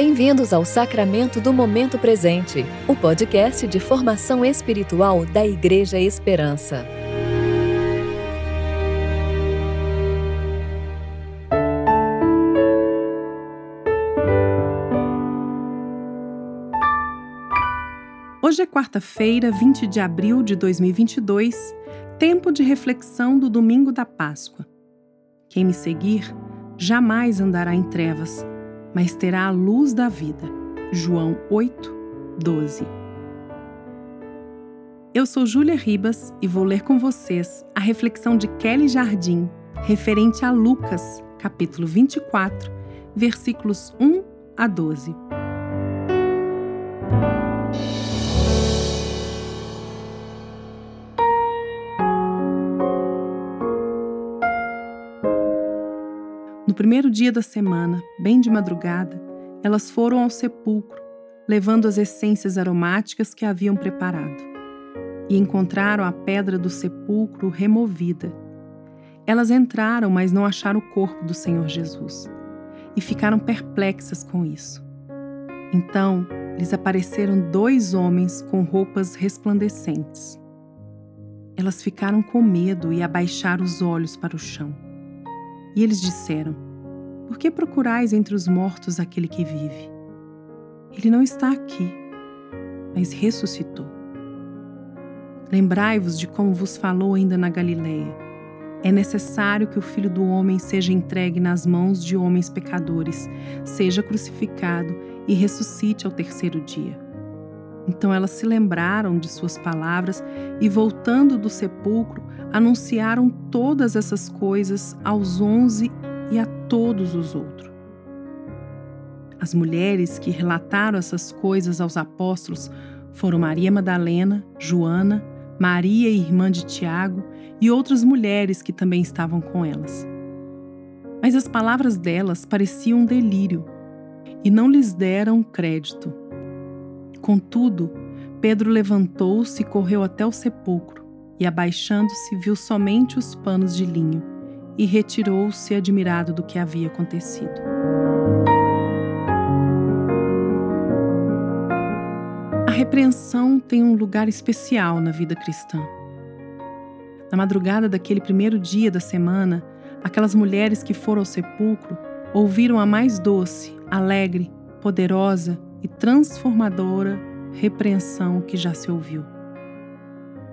Bem-vindos ao Sacramento do Momento Presente, o podcast de formação espiritual da Igreja Esperança. Hoje é quarta-feira, 20 de abril de 2022, tempo de reflexão do domingo da Páscoa. Quem me seguir jamais andará em trevas mas terá a luz da vida. João 8, 12. Eu sou Júlia Ribas e vou ler com vocês a reflexão de Kelly Jardim referente a Lucas, capítulo 24, versículos 1 a 12. Primeiro dia da semana, bem de madrugada, elas foram ao sepulcro, levando as essências aromáticas que haviam preparado. E encontraram a pedra do sepulcro removida. Elas entraram, mas não acharam o corpo do Senhor Jesus. E ficaram perplexas com isso. Então lhes apareceram dois homens com roupas resplandecentes. Elas ficaram com medo e abaixaram os olhos para o chão. E eles disseram: Por que procurais entre os mortos aquele que vive? Ele não está aqui, mas ressuscitou. Lembrai-vos de como vos falou ainda na Galileia. É necessário que o Filho do Homem seja entregue nas mãos de homens pecadores, seja crucificado e ressuscite ao terceiro dia. Então elas se lembraram de suas palavras e, voltando do sepulcro, anunciaram todas essas coisas aos onze e a todos os outros. As mulheres que relataram essas coisas aos apóstolos foram Maria Madalena, Joana, Maria, irmã de Tiago, e outras mulheres que também estavam com elas. Mas as palavras delas pareciam um delírio e não lhes deram crédito. Contudo, Pedro levantou-se e correu até o sepulcro e, abaixando-se, viu somente os panos de linho e retirou-se admirado do que havia acontecido. A repreensão tem um lugar especial na vida cristã. Na madrugada daquele primeiro dia da semana, aquelas mulheres que foram ao sepulcro ouviram a mais doce, alegre, poderosa e transformadora repreensão que já se ouviu.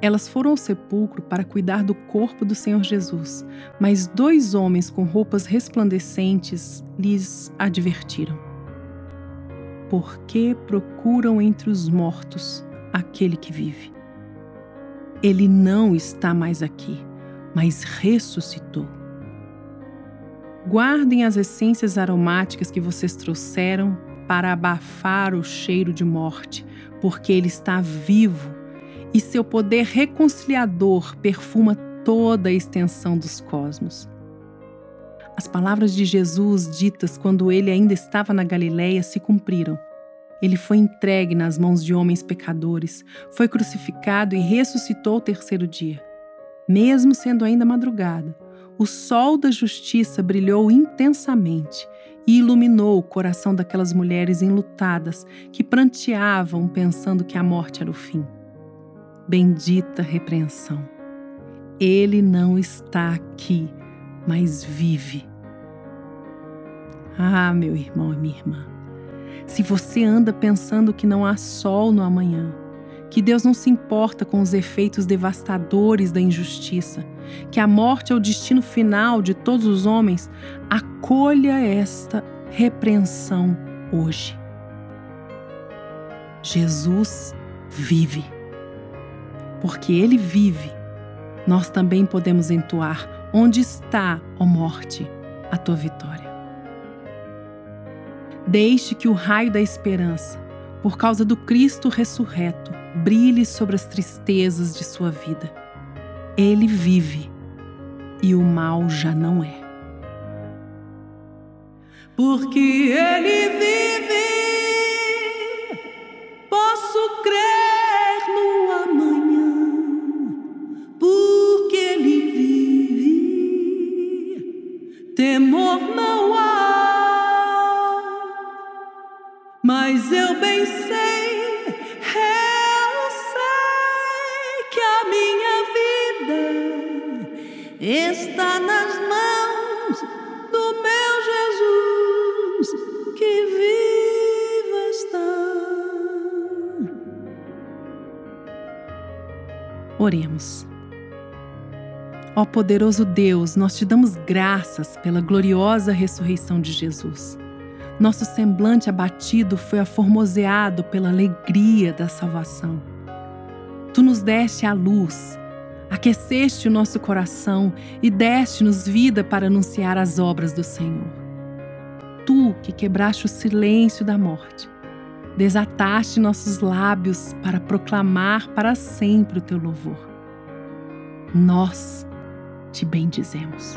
Elas foram ao sepulcro para cuidar do corpo do Senhor Jesus, mas dois homens com roupas resplandecentes lhes advertiram: Por que procuram entre os mortos aquele que vive? Ele não está mais aqui, mas ressuscitou. Guardem as essências aromáticas que vocês trouxeram para abafar o cheiro de morte, porque ele está vivo e seu poder reconciliador perfuma toda a extensão dos cosmos. As palavras de Jesus ditas quando ele ainda estava na Galiléia se cumpriram. Ele foi entregue nas mãos de homens pecadores, foi crucificado e ressuscitou o terceiro dia. Mesmo sendo ainda madrugada, o sol da justiça brilhou intensamente e iluminou o coração daquelas mulheres enlutadas que pranteavam pensando que a morte era o fim. Bendita repreensão. Ele não está aqui, mas vive. Ah, meu irmão e minha irmã, se você anda pensando que não há sol no amanhã, que Deus não se importa com os efeitos devastadores da injustiça, que a morte é o destino final de todos os homens, acolha esta repreensão hoje. Jesus vive porque ele vive, nós também podemos entoar: Onde está, ó morte, a tua vitória? Deixe que o raio da esperança, por causa do Cristo ressurreto, brilhe sobre as tristezas de sua vida. Ele vive e o mal já não é. Porque ele vive, posso crer. Está nas mãos do meu Jesus que vivo está. Oremos. Ó poderoso Deus, nós te damos graças pela gloriosa ressurreição de Jesus. Nosso semblante abatido foi aformoseado pela alegria da salvação. Tu nos deste a luz, aqueceste o nosso coração e deste-nos vida para anunciar as obras do Senhor. Tu que quebraste o silêncio da morte, desataste nossos lábios para proclamar para sempre o teu louvor. Nós te bendizemos.